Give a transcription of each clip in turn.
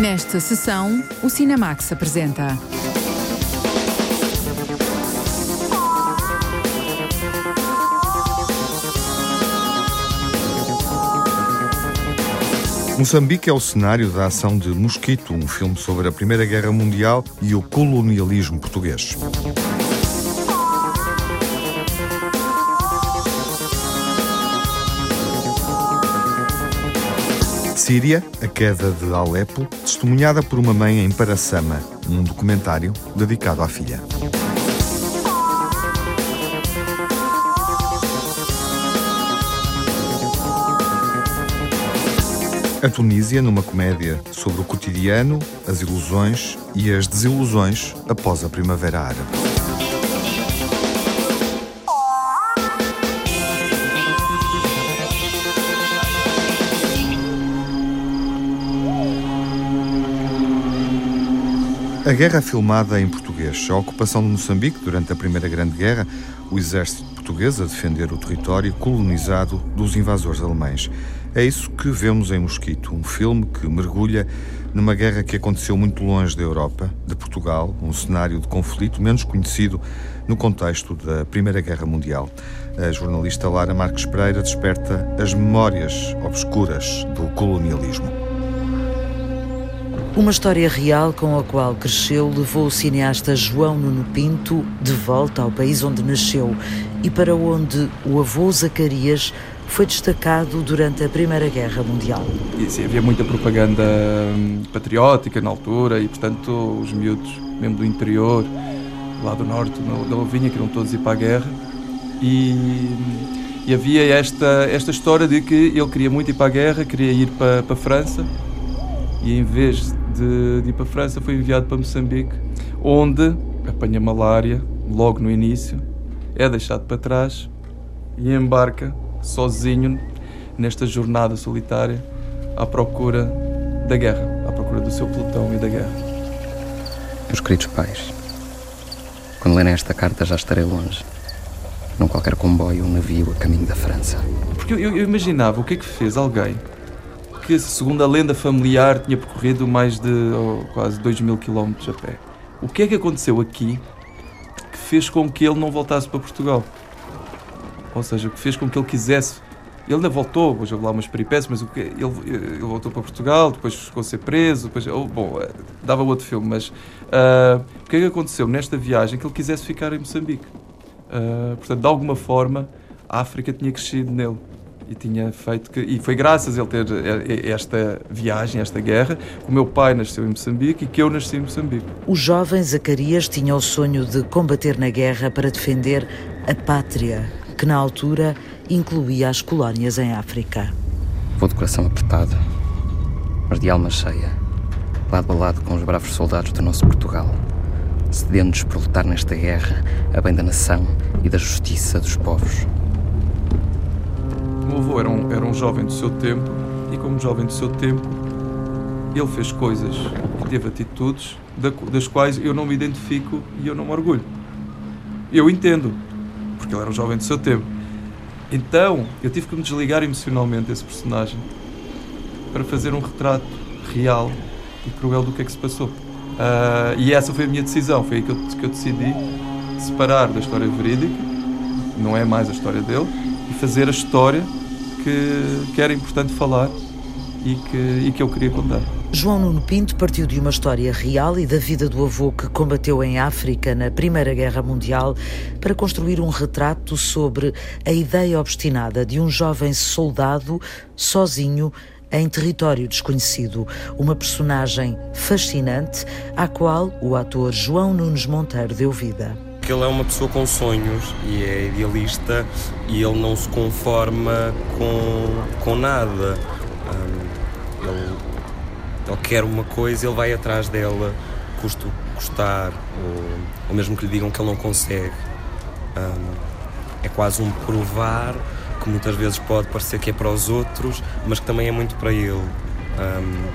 Nesta sessão, o Cinemax apresenta. Moçambique é o cenário da ação de Mosquito, um filme sobre a Primeira Guerra Mundial e o colonialismo português. Síria, a queda de Alepo, testemunhada por uma mãe em Paraçama, um documentário dedicado à filha. A Tunísia, numa comédia sobre o cotidiano, as ilusões e as desilusões após a Primavera Árabe. A guerra filmada em português, a ocupação de Moçambique durante a Primeira Grande Guerra, o exército português a defender o território colonizado dos invasores alemães. É isso que vemos em Mosquito, um filme que mergulha numa guerra que aconteceu muito longe da Europa, de Portugal, um cenário de conflito menos conhecido no contexto da Primeira Guerra Mundial. A jornalista Lara Marques Pereira desperta as memórias obscuras do colonialismo. Uma história real com a qual cresceu levou o cineasta João Nuno Pinto de volta ao país onde nasceu e para onde o avô Zacarias foi destacado durante a Primeira Guerra Mundial. E, sim, havia muita propaganda hum, patriótica na altura e, portanto, os miúdos, mesmo do interior, lá do norte da Ovinha, queriam todos ir para a guerra. E, e, havia esta, esta história de que ele queria muito ir para a guerra, queria ir para, para a França e, em vez de, de ir para a França, foi enviado para Moçambique, onde apanha malária logo no início, é deixado para trás e embarca sozinho nesta jornada solitária à procura da guerra, à procura do seu pelotão e da guerra. Meus queridos pais, quando lerem esta carta já estarei longe, num qualquer comboio ou navio a caminho da França. Porque eu, eu imaginava o que é que fez alguém que, segundo a lenda familiar, tinha percorrido mais de oh, quase 2 mil quilómetros a pé. O que é que aconteceu aqui que fez com que ele não voltasse para Portugal? Ou seja, o que fez com que ele quisesse. Ele ainda voltou, hoje houve lá umas peripécias, mas o que, ele, ele voltou para Portugal, depois ficou a ser preso, depois, oh, bom, eh, dava outro filme, mas uh, o que é que aconteceu nesta viagem que ele quisesse ficar em Moçambique? Uh, portanto, de alguma forma, a África tinha crescido nele e tinha feito que e foi graças a ele ter esta viagem, esta guerra, que o meu pai nasceu em Moçambique e que eu nasci em Moçambique. O jovem Zacarias tinha o sonho de combater na guerra para defender a pátria que na altura incluía as colónias em África. Vou de coração apertado, mas de alma cheia, lado a lado com os bravos soldados do nosso Portugal, sedentos por lutar nesta guerra a bem da nação e da justiça dos povos. Meu avô era um, era um jovem do seu tempo e, como jovem do seu tempo, ele fez coisas e teve atitudes das quais eu não me identifico e eu não me orgulho. Eu entendo, porque ele era um jovem do seu tempo. Então, eu tive que me desligar emocionalmente desse personagem para fazer um retrato real e cruel do que é que se passou. Uh, e essa foi a minha decisão, foi aí que eu, que eu decidi separar da história verídica, não é mais a história dele, e fazer a história que, que era importante falar e que, e que eu queria contar. João Nuno Pinto partiu de uma história real e da vida do avô que combateu em África na Primeira Guerra Mundial para construir um retrato sobre a ideia obstinada de um jovem soldado sozinho em território desconhecido. Uma personagem fascinante à qual o ator João Nunes Monteiro deu vida. Ele é uma pessoa com sonhos e é idealista e ele não se conforma com, com nada. Um, ele ele quer uma coisa, ele vai atrás dela, custo custar, ou, ou mesmo que lhe digam que ele não consegue. Um, é quase um provar que muitas vezes pode parecer que é para os outros, mas que também é muito para ele. Um,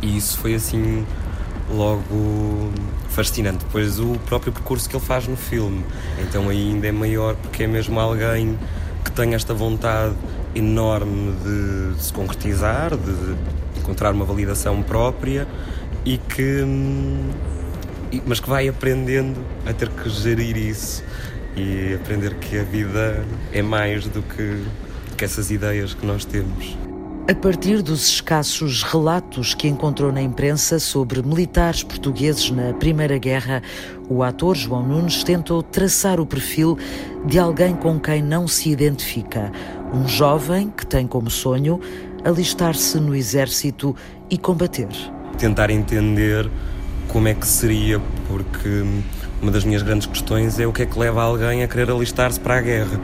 e isso foi assim logo fascinante. Depois o próprio percurso que ele faz no filme, então ainda é maior porque é mesmo alguém que tem esta vontade enorme de, se concretizar, de, encontrar uma validação própria e que. Hum, mas que vai aprendendo a ter que gerir isso e aprender que a vida é mais do que, que essas ideias que nós temos. A partir dos escassos relatos que encontrou na imprensa sobre militares portugueses na Primeira Guerra, o ator João Nunes tentou traçar o perfil de alguém com quem não se identifica. Um jovem que tem como sonho alistar-se no exército e combater. Tentar entender como é que seria, porque uma das minhas grandes questões é o que é que leva alguém a querer alistar-se para a guerra.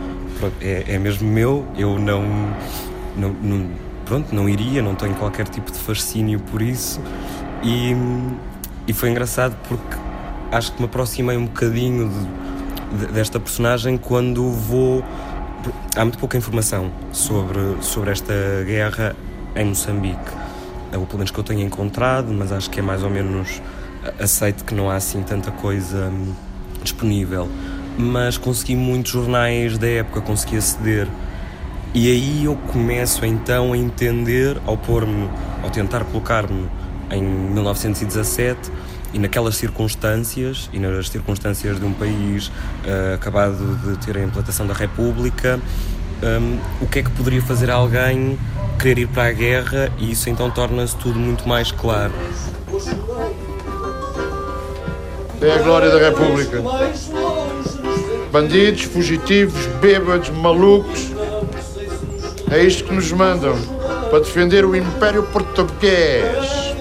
É, é mesmo meu, eu não, não, não, pronto, não iria, não tenho qualquer tipo de fascínio por isso. E, e foi engraçado porque acho que me aproximei um bocadinho de, de, desta personagem quando vou. Há muito pouca informação sobre, sobre esta guerra em Moçambique. É o pelo menos que eu tenho encontrado, mas acho que é mais ou menos aceito que não há assim tanta coisa hum, disponível, mas consegui muitos jornais da época, consegui aceder. E aí eu começo então a entender, ao pôr-me, ao tentar colocar-me em 1917 e naquelas circunstâncias, e nas circunstâncias de um país uh, acabado de ter a implantação da República, um, o que é que poderia fazer alguém querer ir para a guerra e isso então torna-se tudo muito mais claro. É a glória da República. Bandidos, fugitivos, bêbados, malucos. É isto que nos mandam para defender o Império Português.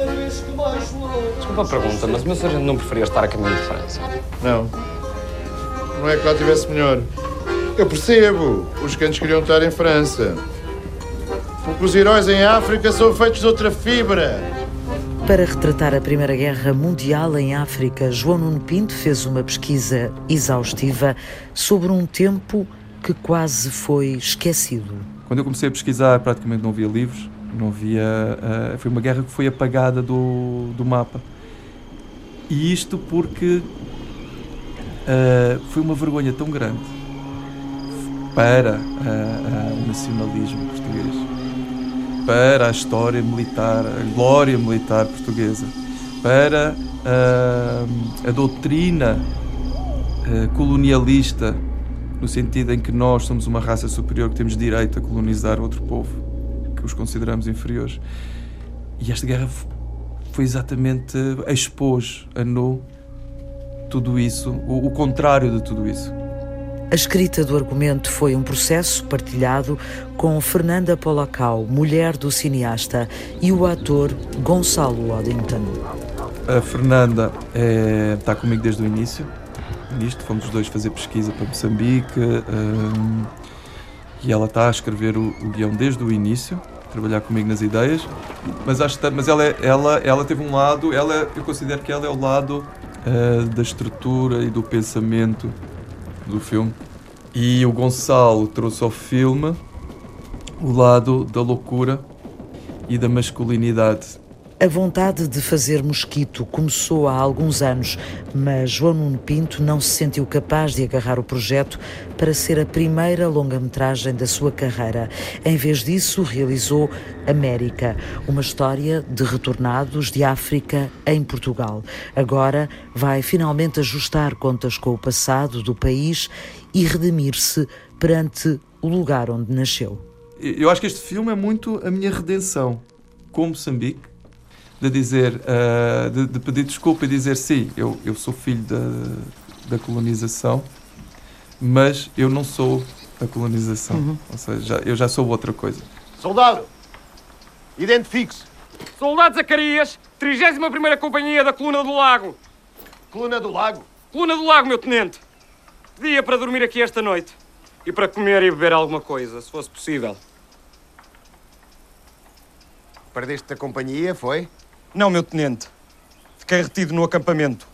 Desculpa a pergunta, mas o meu sargento não preferia estar a caminho de França? Não. Não é que lá tivesse melhor. Eu percebo. Os cantos queriam estar em França. Porque os heróis em África são feitos de outra fibra. Para retratar a Primeira Guerra Mundial em África, João Nuno Pinto fez uma pesquisa exaustiva sobre um tempo que quase foi esquecido. Quando eu comecei a pesquisar, praticamente não havia livros, não havia. Uh, foi uma guerra que foi apagada do, do mapa. E isto porque uh, foi uma vergonha tão grande para uh, o nacionalismo português para a história militar, a glória militar portuguesa, para a doutrina colonialista, no sentido em que nós somos uma raça superior que temos direito a colonizar outro povo, que os consideramos inferiores. E esta guerra foi exatamente expôs a nu tudo isso, o, o contrário de tudo isso. A escrita do argumento foi um processo partilhado com Fernanda Polacau, mulher do cineasta, e o ator Gonçalo Waddington. A Fernanda é, está comigo desde o início. Nisto, fomos os dois fazer pesquisa para Moçambique um, e ela está a escrever o, o guião desde o início, trabalhar comigo nas ideias. Mas, acho, mas ela, ela, ela teve um lado, ela, eu considero que ela é o lado uh, da estrutura e do pensamento do filme. E o Gonçalo trouxe ao filme o lado da loucura e da masculinidade. A vontade de fazer mosquito começou há alguns anos, mas João Nuno Pinto não se sentiu capaz de agarrar o projeto para ser a primeira longa-metragem da sua carreira. Em vez disso, realizou América, uma história de retornados de África em Portugal. Agora vai finalmente ajustar contas com o passado do país e redimir-se perante o lugar onde nasceu. Eu acho que este filme é muito a minha redenção com Moçambique de dizer, uh, de, de, pedir desculpa e dizer sim, eu, eu sou filho da, da colonização, mas eu não sou a colonização. Uhum. Ou seja, eu já sou outra coisa. Soldado, identifique-se. Soldado Zacarias, 31 Companhia da Coluna do Lago. Coluna do Lago? Coluna do Lago, meu tenente. Dia para dormir aqui esta noite. E para comer e beber alguma coisa, se fosse possível. Perdeste a companhia, foi? Não, meu tenente. Fiquei retido no acampamento.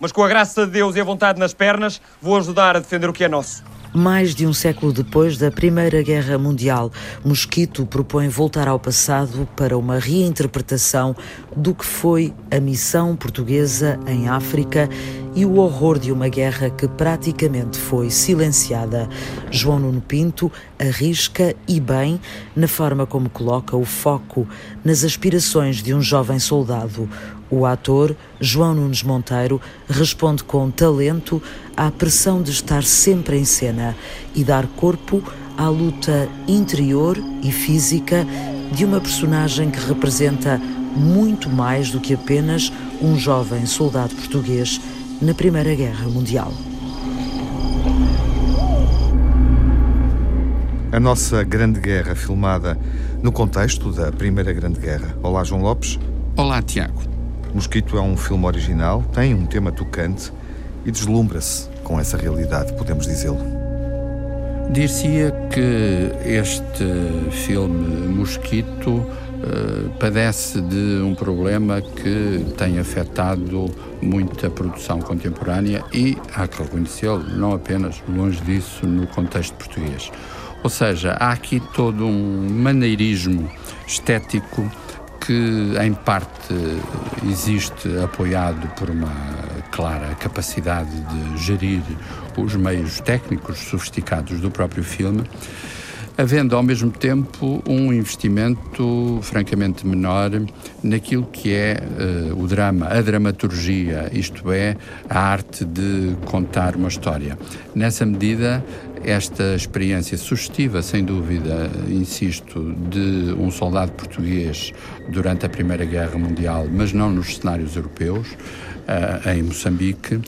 Mas com a graça de Deus e a vontade nas pernas, vou ajudar a defender o que é nosso. Mais de um século depois da Primeira Guerra Mundial, Mosquito propõe voltar ao passado para uma reinterpretação do que foi a missão portuguesa em África e o horror de uma guerra que praticamente foi silenciada. João Nuno Pinto arrisca e bem na forma como coloca o foco nas aspirações de um jovem soldado. O ator João Nunes Monteiro responde com talento à pressão de estar sempre em cena e dar corpo à luta interior e física de uma personagem que representa muito mais do que apenas um jovem soldado português na Primeira Guerra Mundial. A nossa Grande Guerra, filmada no contexto da Primeira Grande Guerra. Olá, João Lopes. Olá, Tiago. Mosquito é um filme original, tem um tema tocante e deslumbra-se com essa realidade, podemos dizê-lo. Dir-se-ia que este filme Mosquito Uh, padece de um problema que tem afetado muito a produção contemporânea e, há que reconhecê-lo, não apenas longe disso no contexto português. Ou seja, há aqui todo um maneirismo estético que, em parte, existe apoiado por uma clara capacidade de gerir os meios técnicos sofisticados do próprio filme havendo ao mesmo tempo um investimento francamente menor naquilo que é uh, o drama, a dramaturgia, isto é, a arte de contar uma história. Nessa medida, esta experiência sugestiva, sem dúvida, insisto, de um soldado português durante a Primeira Guerra Mundial, mas não nos cenários europeus, uh, em Moçambique,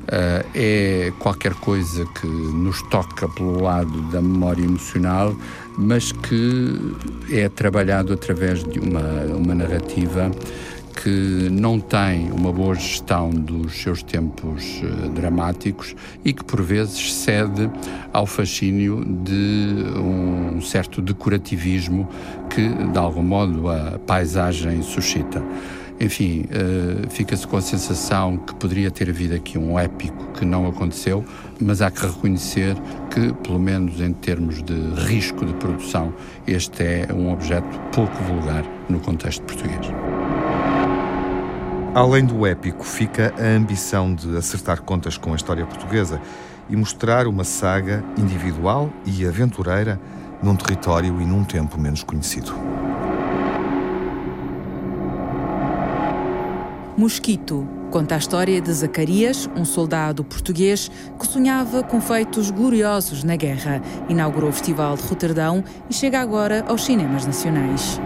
Uh, é qualquer coisa que nos toca pelo lado da memória emocional, mas que é trabalhado através de uma, uma narrativa que não tem uma boa gestão dos seus tempos uh, dramáticos e que por vezes cede ao fascínio de um certo decorativismo que de algum modo a paisagem suscita. Enfim, uh, fica-se com a sensação que poderia ter havido aqui um épico que não aconteceu, mas há que reconhecer que, pelo menos em termos de risco de produção, este é um objeto pouco vulgar no contexto português. Além do épico, fica a ambição de acertar contas com a história portuguesa e mostrar uma saga individual e aventureira num território e num tempo menos conhecido. Mosquito conta a história de Zacarias, um soldado português que sonhava com feitos gloriosos na guerra. Inaugurou o Festival de Roterdão e chega agora aos cinemas nacionais.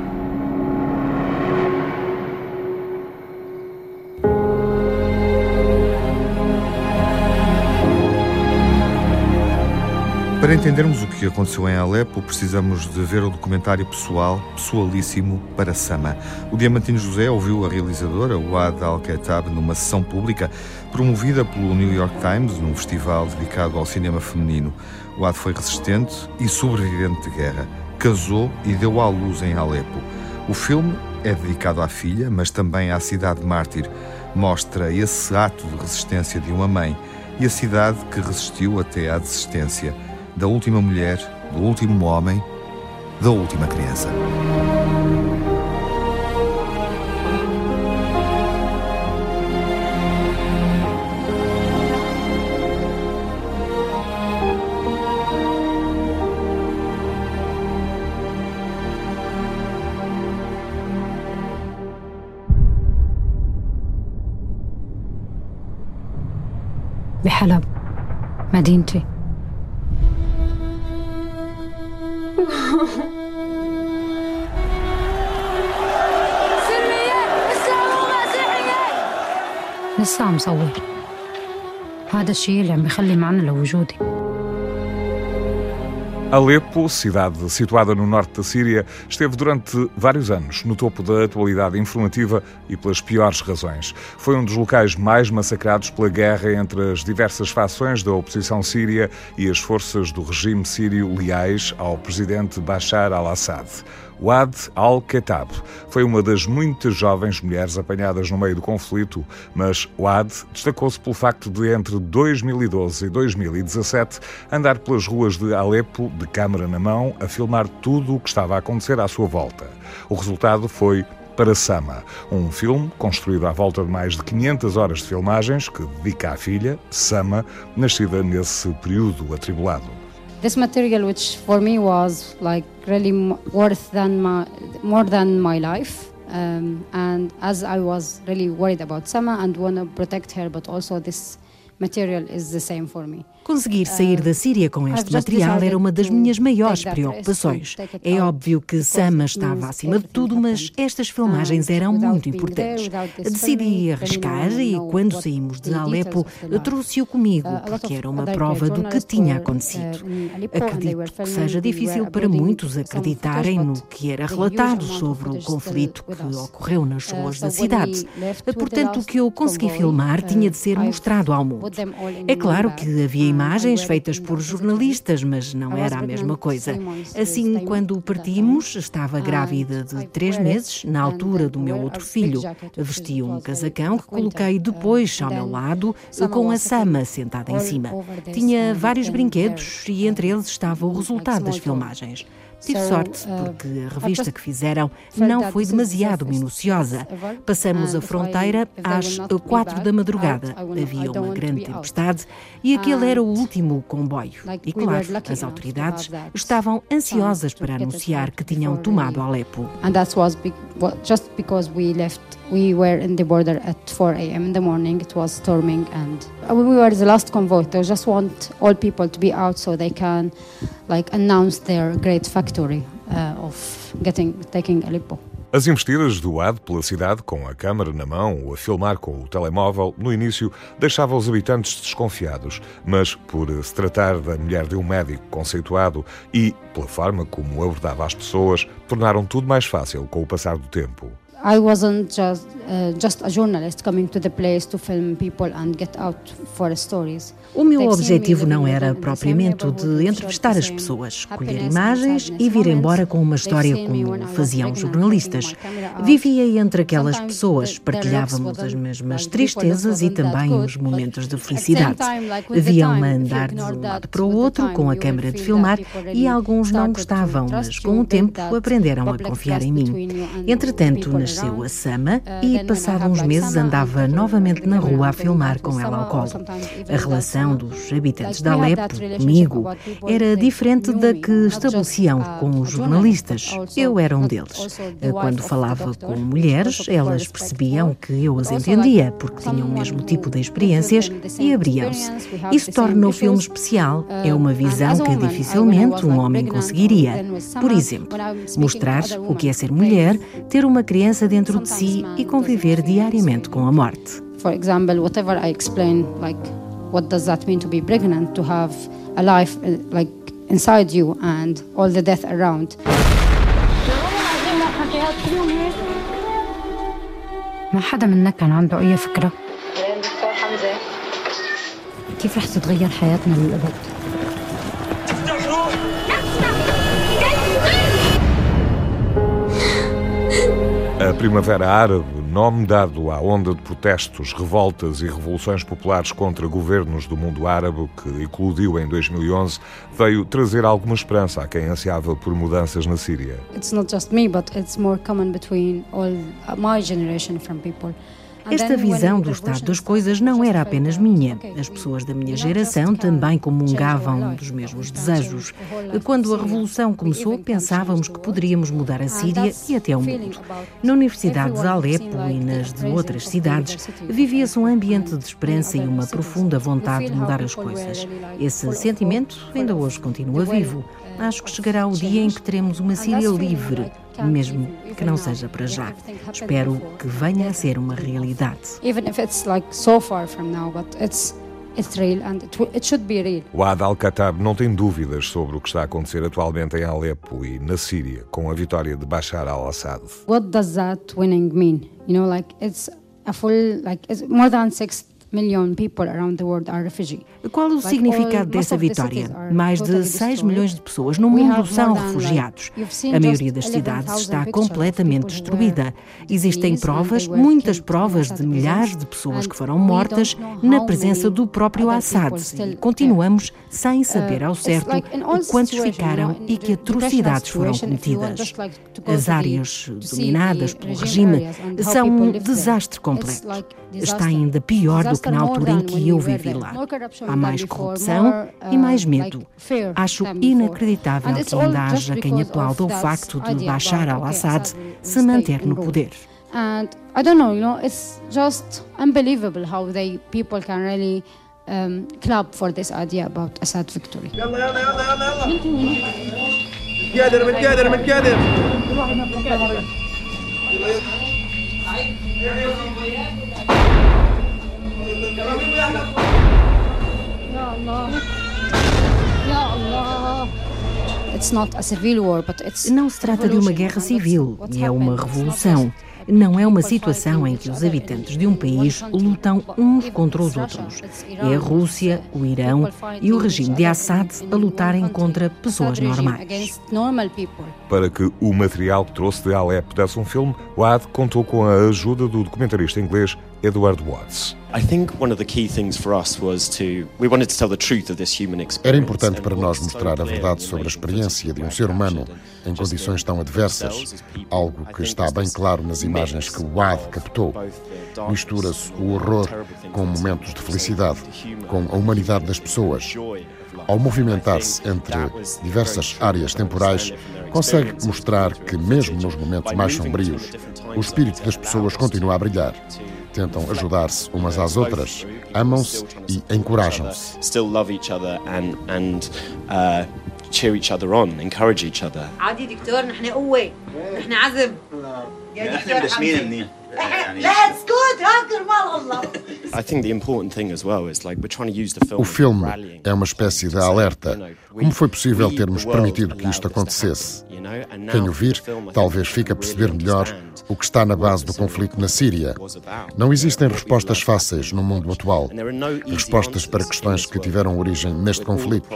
Para entendermos o que aconteceu em Alepo, precisamos de ver o documentário pessoal, pessoalíssimo, para Sama. O Diamantino José ouviu a realizadora, Wad Al-Khattab, numa sessão pública promovida pelo New York Times, num festival dedicado ao cinema feminino. Wad foi resistente e sobrevivente de guerra. Casou e deu à luz em Alepo. O filme é dedicado à filha, mas também à cidade mártir. Mostra esse ato de resistência de uma mãe e a cidade que resistiu até à desistência da última mulher, do último homem, da última criança. بحلب مدينتي هذا الشيء اللي عم لوجودي Alepo, cidade situada no norte da Síria, esteve durante vários anos no topo da atualidade informativa e pelas piores razões. Foi um dos locais mais massacrados pela guerra entre as diversas facções da oposição síria e as forças do regime sírio leais ao presidente Bashar al-Assad. Wad al-Khattab foi uma das muitas jovens mulheres apanhadas no meio do conflito, mas Wad destacou-se pelo facto de, entre 2012 e 2017, andar pelas ruas de Alepo, de câmara na mão, a filmar tudo o que estava a acontecer à sua volta. O resultado foi para Sama, um filme construído à volta de mais de 500 horas de filmagens que dedica à filha, Sama, nascida nesse período atribulado. This material, which for me was like really worth than my, more than my life. Um, and as I was really worried about Sama and want to protect her, but also this material is the same for me. Conseguir sair da Síria com este material era uma das minhas maiores preocupações. É óbvio que Sama estava acima de tudo, mas estas filmagens eram muito importantes. Decidi arriscar e, quando saímos de Alepo, trouxe-o comigo, porque era uma prova do que tinha acontecido. Acredito que seja difícil para muitos acreditarem no que era relatado sobre o conflito que ocorreu nas ruas da cidade. Portanto, o que eu consegui filmar tinha de ser mostrado ao mundo. É claro que havia imagens feitas por jornalistas, mas não era a mesma coisa. Assim, quando partimos, estava grávida de três meses, na altura do meu outro filho. Vesti um casacão que coloquei depois ao meu lado, com a Sama sentada em cima. Tinha vários brinquedos e entre eles estava o resultado das filmagens. Tive sorte, uh, porque a revista que fizeram não foi demasiado minuciosa. Passamos a fronteira às quatro da madrugada. Havia uma grande tempestade e aquele era o último comboio. E claro, as autoridades estavam ansiosas para anunciar que tinham tomado Alepo. And that was just because we left we were in the border at 4 a.m. in the morning. It was storming, and we were the last convoy. They just want all people to be out so they can, like, announce their great uh, of getting taking Aleppo. As investidas do AD pela cidade, com a câmara na mão ou a filmar com o telemóvel, no início deixava os habitantes desconfiados, mas por se tratar da mulher de um médico conceituado e pela forma como abordava as pessoas, tornaram tudo mais fácil com o passar do tempo. I wasn't just uh, just a journalist coming to the place to film people and get out for stories. O meu objetivo não era propriamente o de entrevistar as pessoas, colher imagens e vir embora com uma história como faziam jornalistas. Vivia entre aquelas pessoas, partilhávamos as mesmas tristezas e também os momentos de felicidade. Viam-me andar de um lado para o outro com a câmera de filmar e alguns não gostavam, mas com o tempo aprenderam a confiar em mim. Entretanto, nasceu a Sama e, passado uns meses, andava novamente na rua a filmar com ela ao colo. A relação relação dos habitantes de Alepo comigo era diferente da que estabeleciam com os jornalistas. Eu era um deles. Quando falava com mulheres, elas percebiam que eu as entendia, porque tinham o mesmo tipo de experiências e abriam-se. Isso torna o filme especial. É uma visão que dificilmente um homem conseguiria. Por exemplo, mostrar o que é ser mulher, ter uma criança dentro de si e conviver diariamente com a morte. For example, whatever I explain, like what does that mean to be pregnant, to have a life uh, like inside you and all the death around. ما حدا منا كان عنده أي فكرة دكتور حمزة كيف رح تتغير حياتنا للأبد؟ A Primavera Árabe nome dado à onda de protestos, revoltas e revoluções populares contra governos do mundo árabe que eclodiu em 2011, veio trazer alguma esperança a quem ansiava por mudanças na Síria. It's not just me, but it's more common between all my generation from people. Esta visão do estado das coisas não era apenas minha. As pessoas da minha geração também comungavam dos mesmos desejos. Quando a revolução começou, pensávamos que poderíamos mudar a Síria e até o mundo. Na Universidade de Alepo e nas de outras cidades, vivia-se um ambiente de esperança e uma profunda vontade de mudar as coisas. Esse sentimento ainda hoje continua vivo. Acho que chegará o dia em que teremos uma Síria livre, mesmo que não seja para já. Espero que venha a ser uma realidade. Even if it's like so far from now, but it's It's real and it should be real. O Ad al-Khattab não tem dúvidas sobre o que está a acontecer atualmente em Alepo e na Síria com a vitória de Bashar al-Assad. What does that winning mean? You know, like it's a full, like it's more than six Qual o significado dessa vitória? Mais de 6 milhões de pessoas no mundo são refugiados. A maioria das cidades está completamente destruída. Existem provas, muitas provas de milhares de pessoas que foram mortas na presença do próprio Assad. Continuamos sem uh, saber ao certo quantos ficaram e que atrocidades foram cometidas. As áreas dominadas pelo regime são um desastre completo. Está ainda pior do que na altura em que eu vivi lá. Há mais corrupção e mais medo. Acho inacreditável que ainda haja quem aplauda o facto de Bashar al-Assad se manter no poder. And I don't know, you know, it's just unbelievable how they people can really um, club for this idea about Assad victory. يلا يلا يلا يلا não se trata de uma guerra civil, é uma revolução. Não é uma situação em que os habitantes de um país lutam uns contra os outros. É a Rússia, o Irão e o regime de Assad a lutarem contra pessoas normais. Para que o material que trouxe de Alepo desse um filme, o Ad contou com a ajuda do documentarista inglês Edward Watts. Era importante para nós mostrar a verdade sobre a experiência de um ser humano em condições tão adversas, algo que está bem claro nas imagens que o Ad captou. Mistura-se o horror com momentos de felicidade, com a humanidade das pessoas. Ao movimentar-se entre diversas áreas temporais, consegue mostrar que, mesmo nos momentos mais sombrios, o espírito das pessoas continua a brilhar tentam ajudar-se umas às outras, amam-se e encorajam-se. Uh, cheer each other on, encourage each other. عادي دكتور o filme é uma espécie de alerta. Como foi possível termos permitido que isto acontecesse? Quem ouvir talvez fique a perceber melhor o que está na base do conflito na Síria. Não existem respostas fáceis no mundo atual, respostas para questões que tiveram origem neste conflito.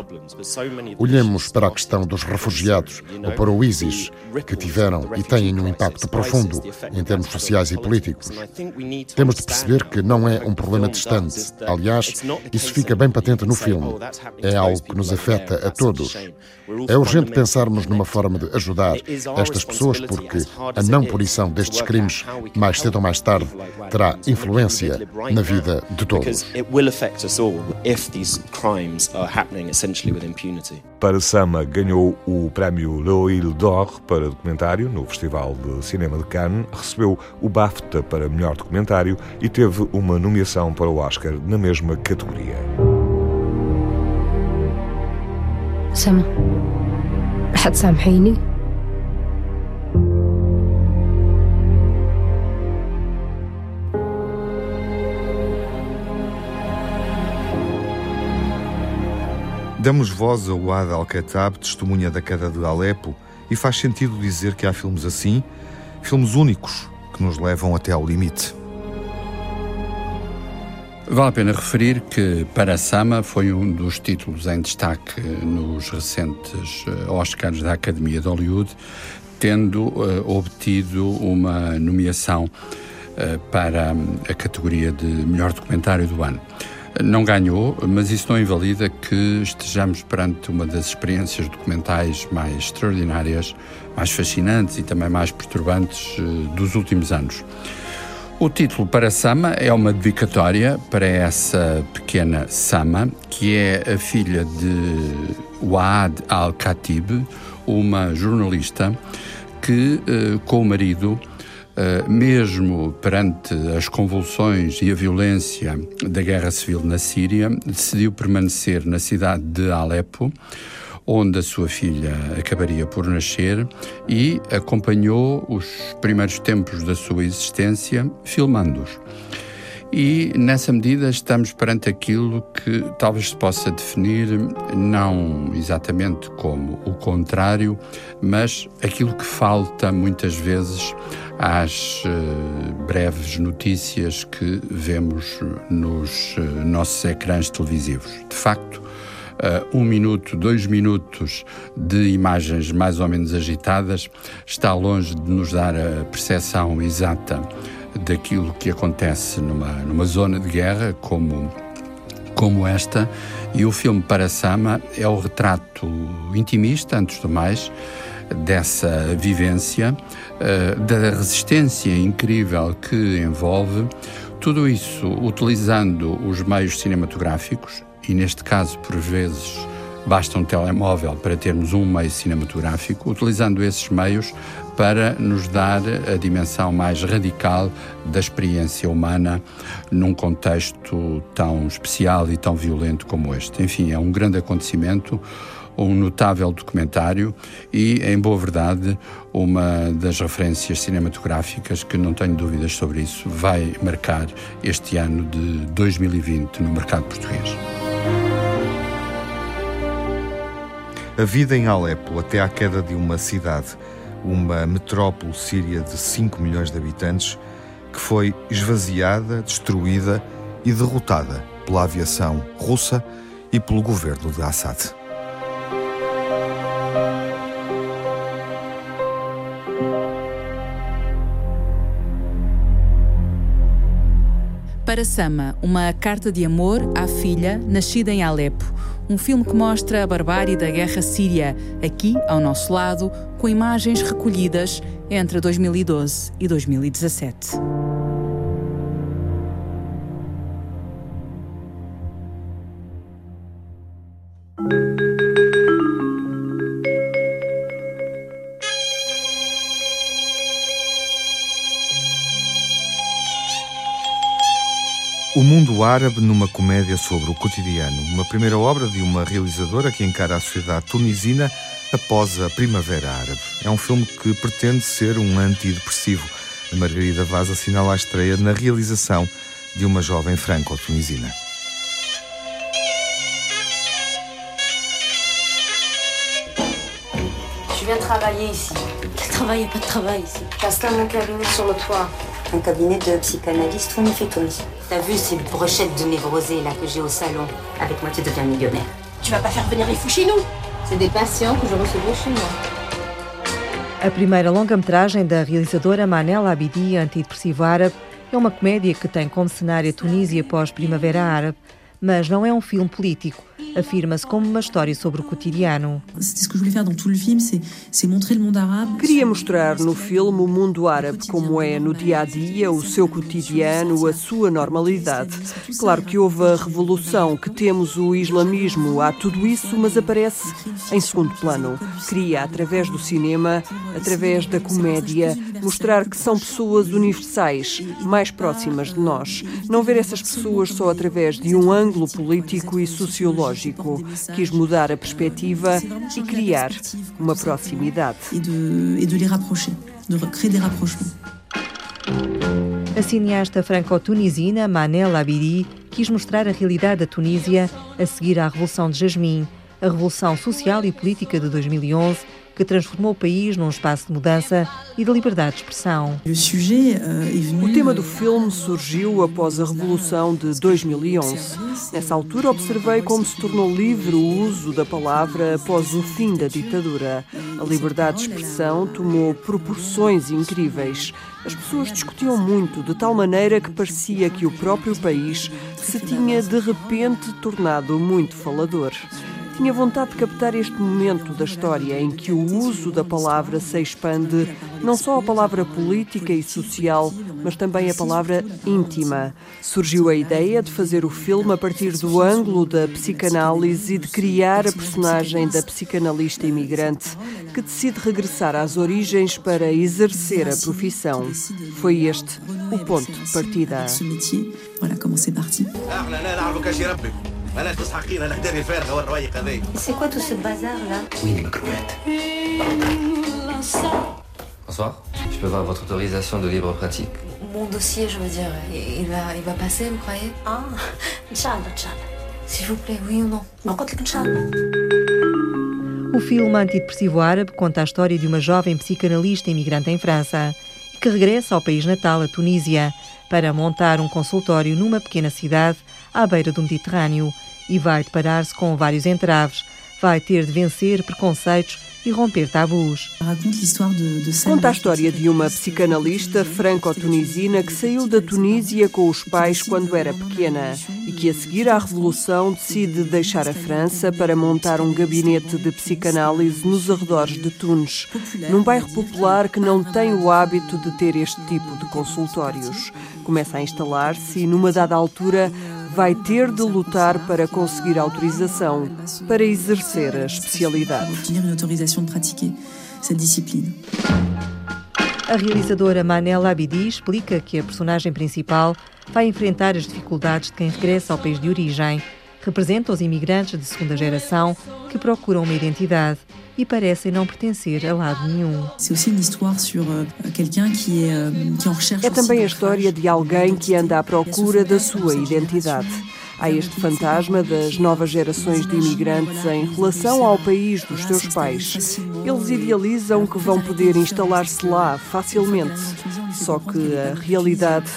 Olhemos para a questão dos refugiados ou para o ISIS, que tiveram e têm um impacto profundo em termos sociais e políticos. Temos de perceber que não é um problema problema distante. Aliás, isso fica bem patente no filme. É algo que nos afeta a todos. É urgente pensarmos numa forma de ajudar estas pessoas porque a não punição destes crimes, mais cedo ou mais tarde, terá influência na vida de todos. Para Sama ganhou o prémio L'Oil d'Or para documentário no Festival de Cinema de Cannes, recebeu o BAFTA BAFTA para melhor documentário e teve uma nomeação para o Oscar na mesma categoria. سما Damos voz ao Ad Al-Khattab, testemunha da queda de Alepo, e faz sentido dizer que há filmes assim, filmes únicos, que nos levam até ao limite. Vale a pena referir que Para Sama foi um dos títulos em destaque nos recentes eh, Oscars da Academia de Hollywood, tendo uh, obtido uma nomeação uh, para a categoria de melhor documentário do ano. Não ganhou, mas isso não invalida que estejamos perante uma das experiências documentais mais extraordinárias, mais fascinantes e também mais perturbantes uh, dos últimos anos. O título para Sama é uma dedicatória para essa pequena Sama, que é a filha de Waad al-Khatib, uma jornalista que, eh, com o marido, eh, mesmo perante as convulsões e a violência da guerra civil na Síria, decidiu permanecer na cidade de Alepo onde a sua filha acabaria por nascer e acompanhou os primeiros tempos da sua existência filmando-os. E nessa medida estamos perante aquilo que talvez se possa definir não exatamente como o contrário, mas aquilo que falta muitas vezes às uh, breves notícias que vemos nos uh, nossos ecrãs televisivos. De facto, uh, um minuto, dois minutos de imagens mais ou menos agitadas está longe de nos dar a percepção exata daquilo que acontece numa, numa zona de guerra como, como esta. E o filme Para Sama é o retrato intimista, antes do mais, dessa vivência, uh, da resistência incrível que envolve. Tudo isso utilizando os meios cinematográficos, e neste caso, por vezes, basta um telemóvel para termos um meio cinematográfico, utilizando esses meios para nos dar a dimensão mais radical da experiência humana num contexto tão especial e tão violento como este. Enfim, é um grande acontecimento, um notável documentário e, em boa verdade, uma das referências cinematográficas que não tenho dúvidas sobre isso vai marcar este ano de 2020 no mercado português. A vida em Alepo até à queda de uma cidade uma metrópole síria de 5 milhões de habitantes que foi esvaziada, destruída e derrotada pela aviação russa e pelo governo de Assad. Para Sama, uma carta de amor à filha nascida em Alepo, um filme que mostra a barbárie da guerra síria, aqui ao nosso lado, com imagens recolhidas entre 2012 e 2017. O Mundo Árabe numa comédia sobre o cotidiano, uma primeira obra de uma realizadora que encara a sociedade tunisina após a Primavera Árabe. É um filme que pretende ser um antidepressivo. A Margarida Vaz assinala a estreia na realização de uma jovem franco-tunisina. Je viens travailler ici. Quel travail a pas de travail ici. J'installe mon cabinet sur le toit. Un cabinet de psychanalyste Tony T'as vu ces brochettes de névrosés là que j'ai au salon Avec moi, tu deviens millionnaire. Tu vas pas faire venir les fous chez nous C'est des que je recevrai chez moi. A primeira longa-metragem da realizadora Manela Abidi, antidepressivo árabe, é uma comédia que tem como cenário a Tunísia pós-Primavera Árabe, mas não é um filme político afirma-se como uma história sobre o cotidiano. Queria mostrar no filme o mundo árabe como é no dia a dia, o seu cotidiano, a sua normalidade. Claro que houve a revolução, que temos o islamismo, há tudo isso, mas aparece em segundo plano. Queria, através do cinema, através da comédia, mostrar que são pessoas universais, mais próximas de nós. Não ver essas pessoas só através de um ângulo político e sociológico quis mudar a perspectiva e criar uma proximidade. A cineasta franco-tunisina Manel Abidi quis mostrar a realidade da Tunísia a seguir à Revolução de Jasmim, a Revolução Social e Política de 2011 que transformou o país num espaço de mudança e de liberdade de expressão. Euh, o tema do filme surgiu após a Revolução de 2011. Nessa altura, observei como se tornou livre o uso da palavra após o fim da ditadura. A liberdade de expressão tomou proporções incríveis. As pessoas discutiam muito, de tal maneira que parecia que o próprio país se tinha de repente tornado muito falador. Tinha vontade de captar este momento da história em que o uso da palavra se expande, não só a palavra política e social, mas também a palavra íntima. Surgiu a ideia de fazer o filme a partir do ângulo da psicanálise e de criar a personagem da psicanalista imigrante que decide regressar às origens para exercer a profissão. Foi este o ponto de partida. Voilà comment c'est parti. C'est quoi tout ce bazar là Oui, les macrouettes. Bonsoir. Je peux avoir votre autorisation de libre pratique Mon dossier, je veux dire, il va, il va passer, vous croyez Ah, Inch'Allah, Inch'Allah. S'il vous plaît, oui ou conte Inch'Allah. O filme antidepressivo árabe conta a história de uma jovem psicanalista imigrante em França que regressa ao país natal, a Tunísia, para montar um consultório numa pequena cidade à beira do Mediterrâneo e vai deparar-se com vários entraves. Vai ter de vencer preconceitos e romper tabus. Conta a história de uma psicanalista franco-tunisina que saiu da Tunísia com os pais quando era pequena e que, a seguir à Revolução, decide deixar a França para montar um gabinete de psicanálise nos arredores de Tunis, num bairro popular que não tem o hábito de ter este tipo de consultórios. Começa a instalar-se e, numa dada altura, vai ter de lutar para conseguir autorização para exercer a especialidade. A realizadora Manela Abidi explica que a personagem principal vai enfrentar as dificuldades de quem regressa ao país de origem. Representa os imigrantes de segunda geração que procuram uma identidade e parecem não pertencer a lado nenhum. É também a história de alguém que anda à procura da sua identidade. Há este fantasma das novas gerações de imigrantes em relação ao país dos seus pais. Eles idealizam que vão poder instalar-se lá facilmente, só que a realidade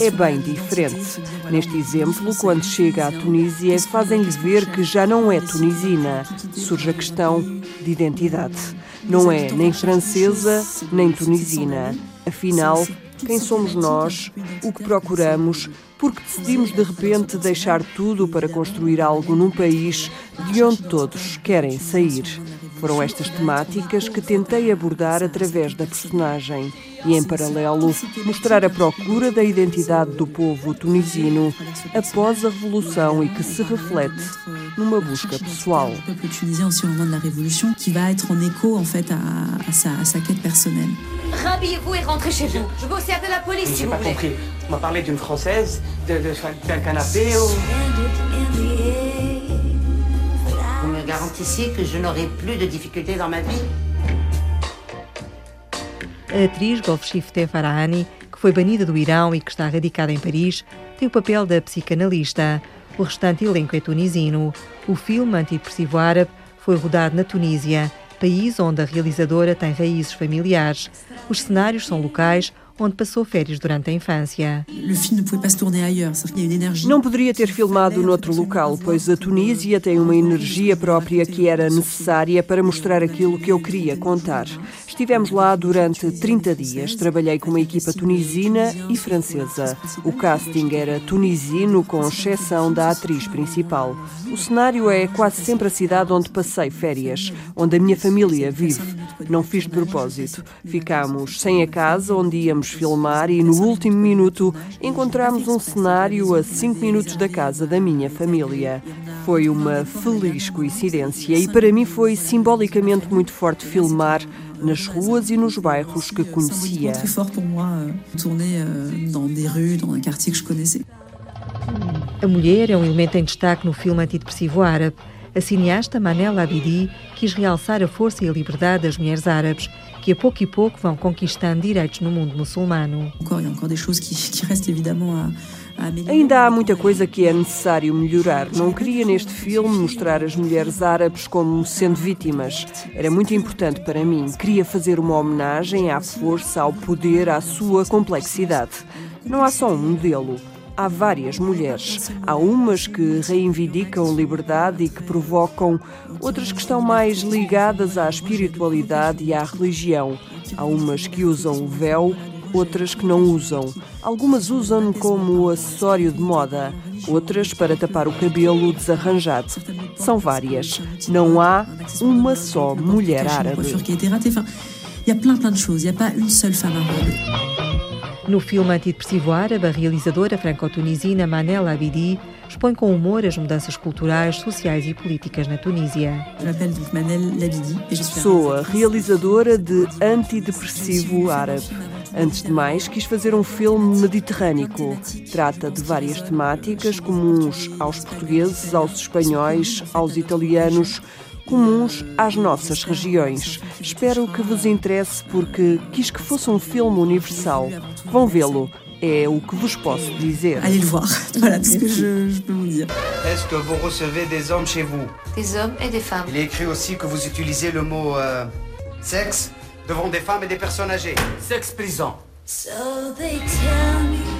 é bem diferente. Neste exemplo, quando chega à Tunísia, fazem-lhe ver que já não é tunisina. Surge a questão de identidade. Não é nem francesa nem tunisina. Afinal, quem somos nós, o que procuramos, porque decidimos de repente deixar tudo para construir algo num país de onde todos querem sair. Foram estas temáticas que tentei abordar através da personagem e, em paralelo, mostrar a procura da identidade do povo tunisino após a Revolução e que se reflete numa busca pessoal. Rhabillez-vous et rentrez chez vous. Je veux aussi appeler la police, s'il vous plaît. Compris. On m'a parlé d'une française, d'un canapé ou... Garantissez que je n'aurai plus de difficultés dans ma vie A atriz Golfshifte Farahani, que foi banida do Irão e que está radicada em Paris, tem o papel da psicanalista. O restante elenco é tunisino. O filme antidepressivo árabe foi rodado na Tunísia país onde a realizadora tem raízes familiares. Os cenários são locais onde passou férias durante a infância. Não poderia ter filmado noutro local, pois a Tunísia tem uma energia própria que era necessária para mostrar aquilo que eu queria contar. Estivemos lá durante 30 dias. Trabalhei com uma equipa tunisina e francesa. O casting era tunisino, com exceção da atriz principal. O cenário é quase sempre a cidade onde passei férias, onde a minha família vive. Não fiz de propósito. Ficámos sem a casa onde íamos filmar e no último minuto encontramos um cenário a 5 minutos da casa da minha família. Foi uma feliz coincidência e para mim foi simbolicamente muito forte filmar nas ruas e nos bairros que conhecia. A mulher é um elemento em destaque no filme antidepressivo árabe. A cineasta Manela Abidi quis realçar a força e a liberdade das mulheres árabes, que a pouco e pouco vão conquistando direitos no mundo muçulmano. Ainda há muita coisa que é necessário melhorar. Não queria neste filme mostrar as mulheres árabes como sendo vítimas. Era muito importante para mim. Queria fazer uma homenagem à força, ao poder, à sua complexidade. Não há só um modelo. Há várias mulheres. Há umas que reivindicam liberdade e que provocam, outras que estão mais ligadas à espiritualidade e à religião. Há umas que usam o véu, outras que não usam. Algumas usam como acessório de moda, outras para tapar o cabelo desarranjado. São várias. Não há uma só mulher árabe. Il y a plein, plein de choses. Il n'y a pas une seule femme arabe. No filme antidepressivo árabe, a realizadora franco-tunisina Manela Abidi expõe com humor as mudanças culturais, sociais e políticas na Tunísia. Sou a realizadora de Antidepressivo Árabe. Antes de mais, quis fazer um filme mediterrâneo. Trata de várias temáticas comuns aos portugueses, aos espanhóis, aos italianos comuns às nossas regiões. Espero que vos interesse porque quis que fosse um filme universal. Vão vê-lo. É o que vos posso dizer. Allez le voir. Voilà tout ce que je, je peux vous dire. Est-ce que vous recevez des hommes chez vous Des hommes et des femmes. Il est écrit aussi que vous utilisez le mot euh, sexe devant des femmes et des personnes âgées. Sexe prison. So they tell me.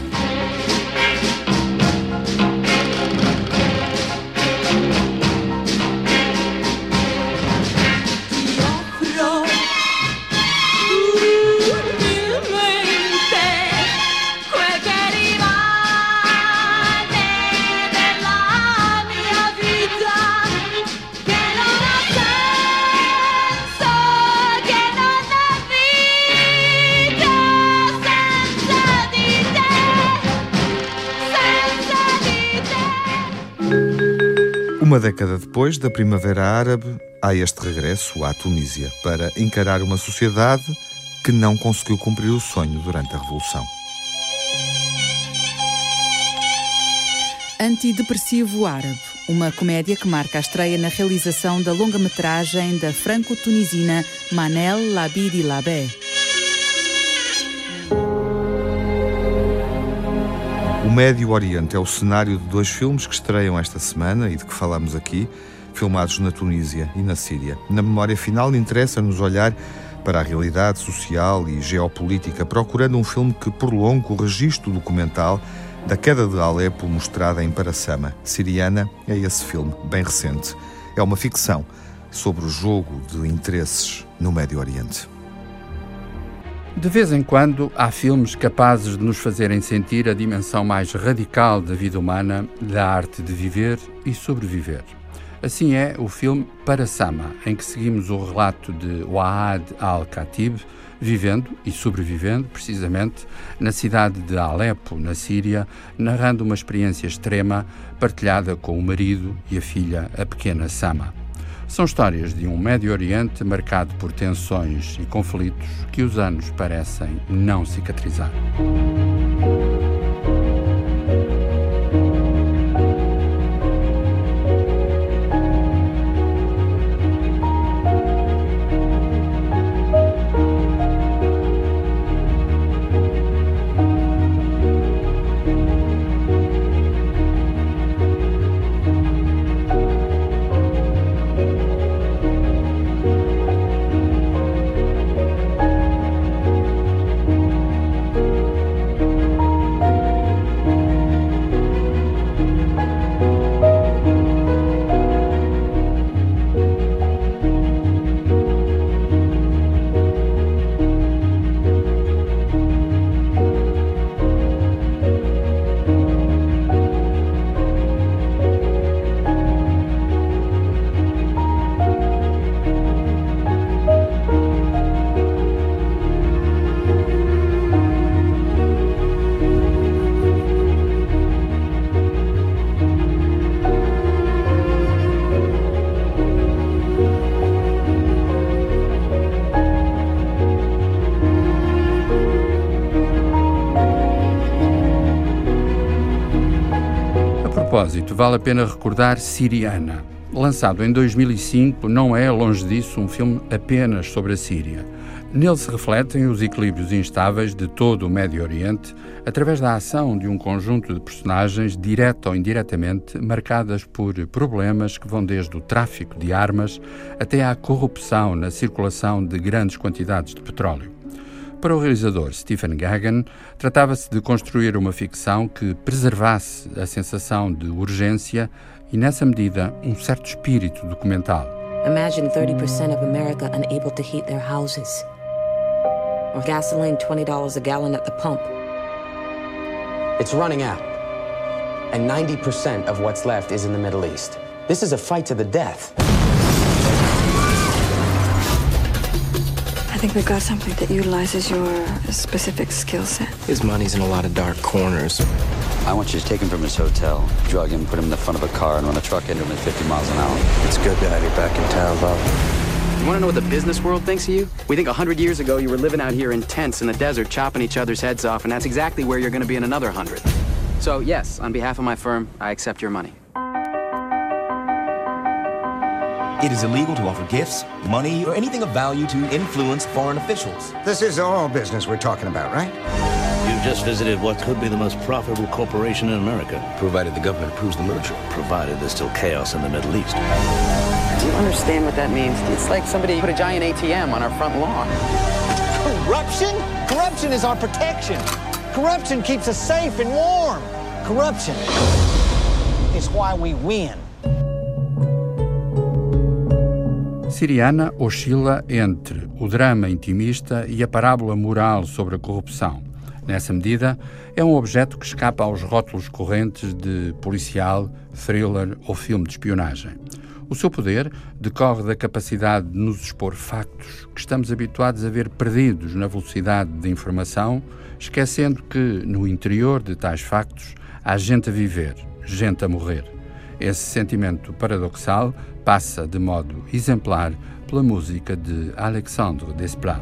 Uma década depois da Primavera Árabe, há este regresso à Tunísia para encarar uma sociedade que não conseguiu cumprir o sonho durante a Revolução. Antidepressivo Árabe, uma comédia que marca a estreia na realização da longa-metragem da franco-tunisina Manel Labidi Labé. Médio Oriente é o cenário de dois filmes que estreiam esta semana e de que falamos aqui, filmados na Tunísia e na Síria. Na memória final, interessa-nos olhar para a realidade social e geopolítica, procurando um filme que prolongue o registro documental da queda de Alepo mostrada em Paraçama. Siriana é esse filme, bem recente. É uma ficção sobre o jogo de interesses no Médio Oriente. De vez em quando há filmes capazes de nos fazerem sentir a dimensão mais radical da vida humana, da arte de viver e sobreviver. Assim é o filme Parasama, em que seguimos o relato de Waad al-Khatib, vivendo e sobrevivendo, precisamente, na cidade de Alepo, na Síria, narrando uma experiência extrema partilhada com o marido e a filha, a pequena Sama. São histórias de um Médio Oriente marcado por tensões e conflitos que os anos parecem não cicatrizar. Propósito, vale a pena recordar Siriana. Lançado em 2005, não é, longe disso, um filme apenas sobre a Síria. Nele se refletem os equilíbrios instáveis de todo o Médio Oriente através da ação de um conjunto de personagens, direta ou indiretamente, marcadas por problemas que vão desde o tráfico de armas até à corrupção na circulação de grandes quantidades de petróleo. Para o realizador Stephen Gagan, tratava-se de construir uma ficção que preservasse a sensação de urgência e, nessa medida, um certo espírito documental. Imagine 30% of America unable to heat their houses. Or gasoline $20 a gallon at the pump. It's running out. And 90% of what's left is in the Middle East. This is a fight to the death. Think we've got something that utilizes your specific skill set. His money's in a lot of dark corners. I want you to take him from his hotel, drug him, put him in the front of a car, and run a truck into him at 50 miles an hour. It's good to have you back in town, Bob. You want to know what the business world thinks of you? We think 100 years ago you were living out here in tents in the desert, chopping each other's heads off, and that's exactly where you're going to be in another 100. So, yes, on behalf of my firm, I accept your money. It is illegal to offer gifts, money, or anything of value to influence foreign officials. This is oil business we're talking about, right? You've just visited what could be the most profitable corporation in America. Provided the government approves the merger. Provided there's still chaos in the Middle East. Do you understand what that means? It's like somebody put a giant ATM on our front lawn. Corruption? Corruption is our protection. Corruption keeps us safe and warm. Corruption is why we win. Siriana oscila entre o drama intimista e a parábola moral sobre a corrupção. Nessa medida, é um objeto que escapa aos rótulos correntes de policial, thriller ou filme de espionagem. O seu poder decorre da capacidade de nos expor factos que estamos habituados a ver perdidos na velocidade de informação, esquecendo que, no interior de tais factos, há gente a viver, gente a morrer. Esse sentimento paradoxal passa de modo exemplar pela música de Alexandre Desplat.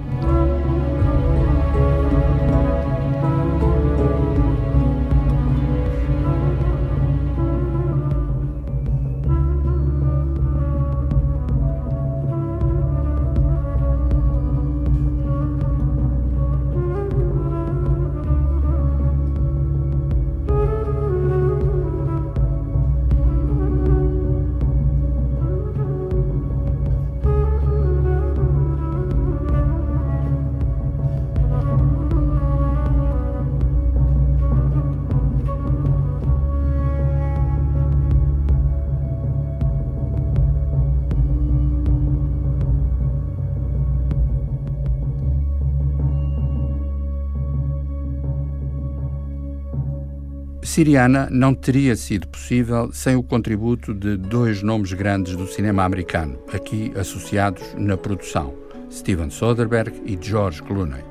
Siriana não teria sido possível sem o contributo de dois nomes grandes do cinema americano, aqui associados na produção, Steven Soderbergh e George Clooney.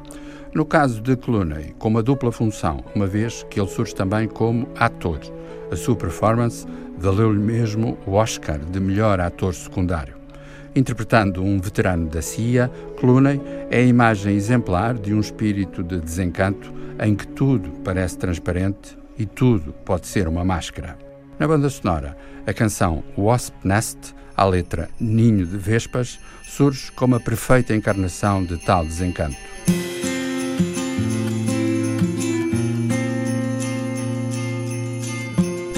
No caso de Clooney, com uma dupla função, uma vez que ele surge também como ator. A sua performance valeu-lhe mesmo o Oscar de melhor ator secundário. Interpretando um veterano da CIA, Clooney é a imagem exemplar de um espírito de desencanto em que tudo parece transparente e tudo pode ser uma máscara. Na banda sonora, a canção Wasp Nest, à letra Ninho de Vespas, surge como a perfeita encarnação de tal desencanto.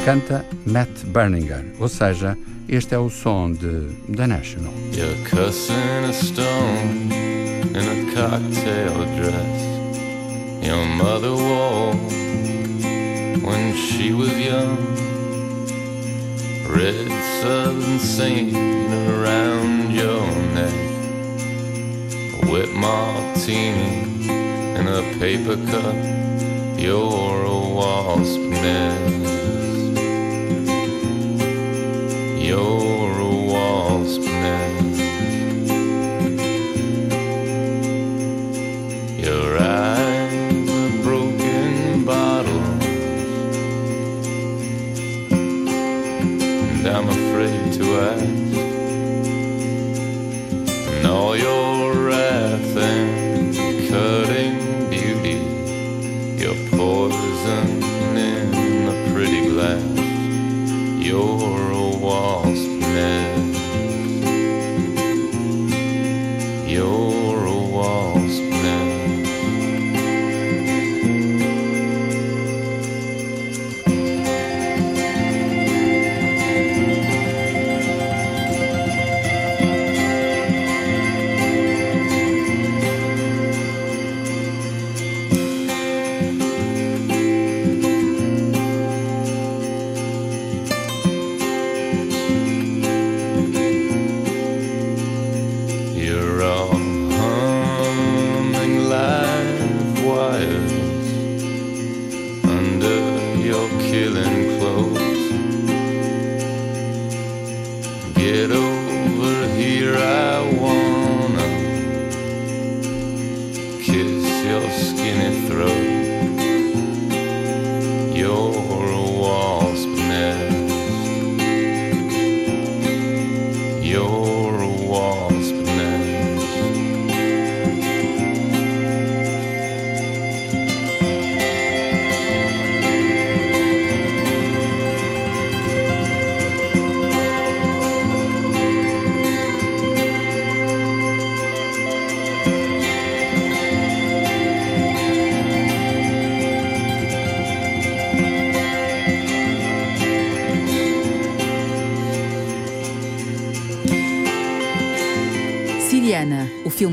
Canta Matt Berninger, ou seja, este é o som de The National. You're cussing a stone in a cocktail dress. Your mother when she was young. Red southern saint around your neck. A wet martini in a paper cup. You're a wasp nest.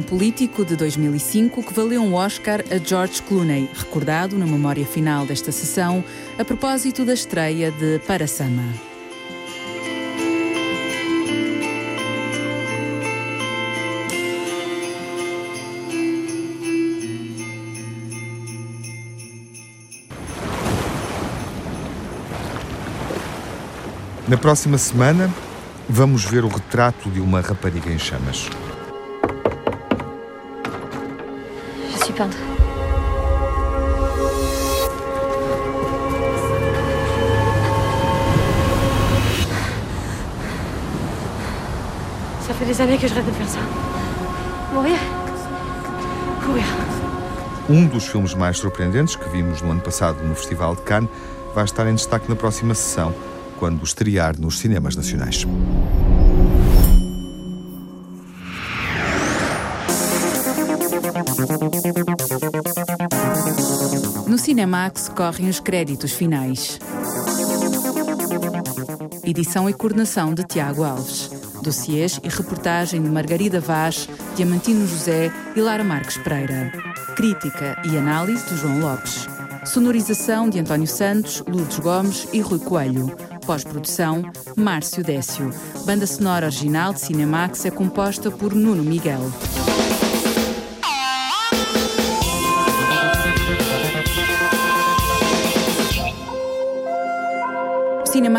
Político de 2005 que valeu um Oscar a George Clooney, recordado na memória final desta sessão, a propósito da estreia de Parasama. Na próxima semana, vamos ver o retrato de uma rapariga em chamas. Peintre. Ça fait des années que je rêve de faire ça. Mourir Courir. Um dos filmes mais surpreendentes que vimos no ano passado no Festival de Cannes vai estar em destaque na próxima sessão quando estrear nos cinemas nacionais. Cinemax correm os créditos finais. Edição e coordenação de Tiago Alves. Dossiês e reportagem de Margarida Vaz, Diamantino José e Lara Marques Pereira. Crítica e análise de João Lopes. Sonorização de António Santos, Lourdes Gomes e Rui Coelho. Pós-produção, Márcio Décio. Banda sonora original de Cinemax é composta por Nuno Miguel.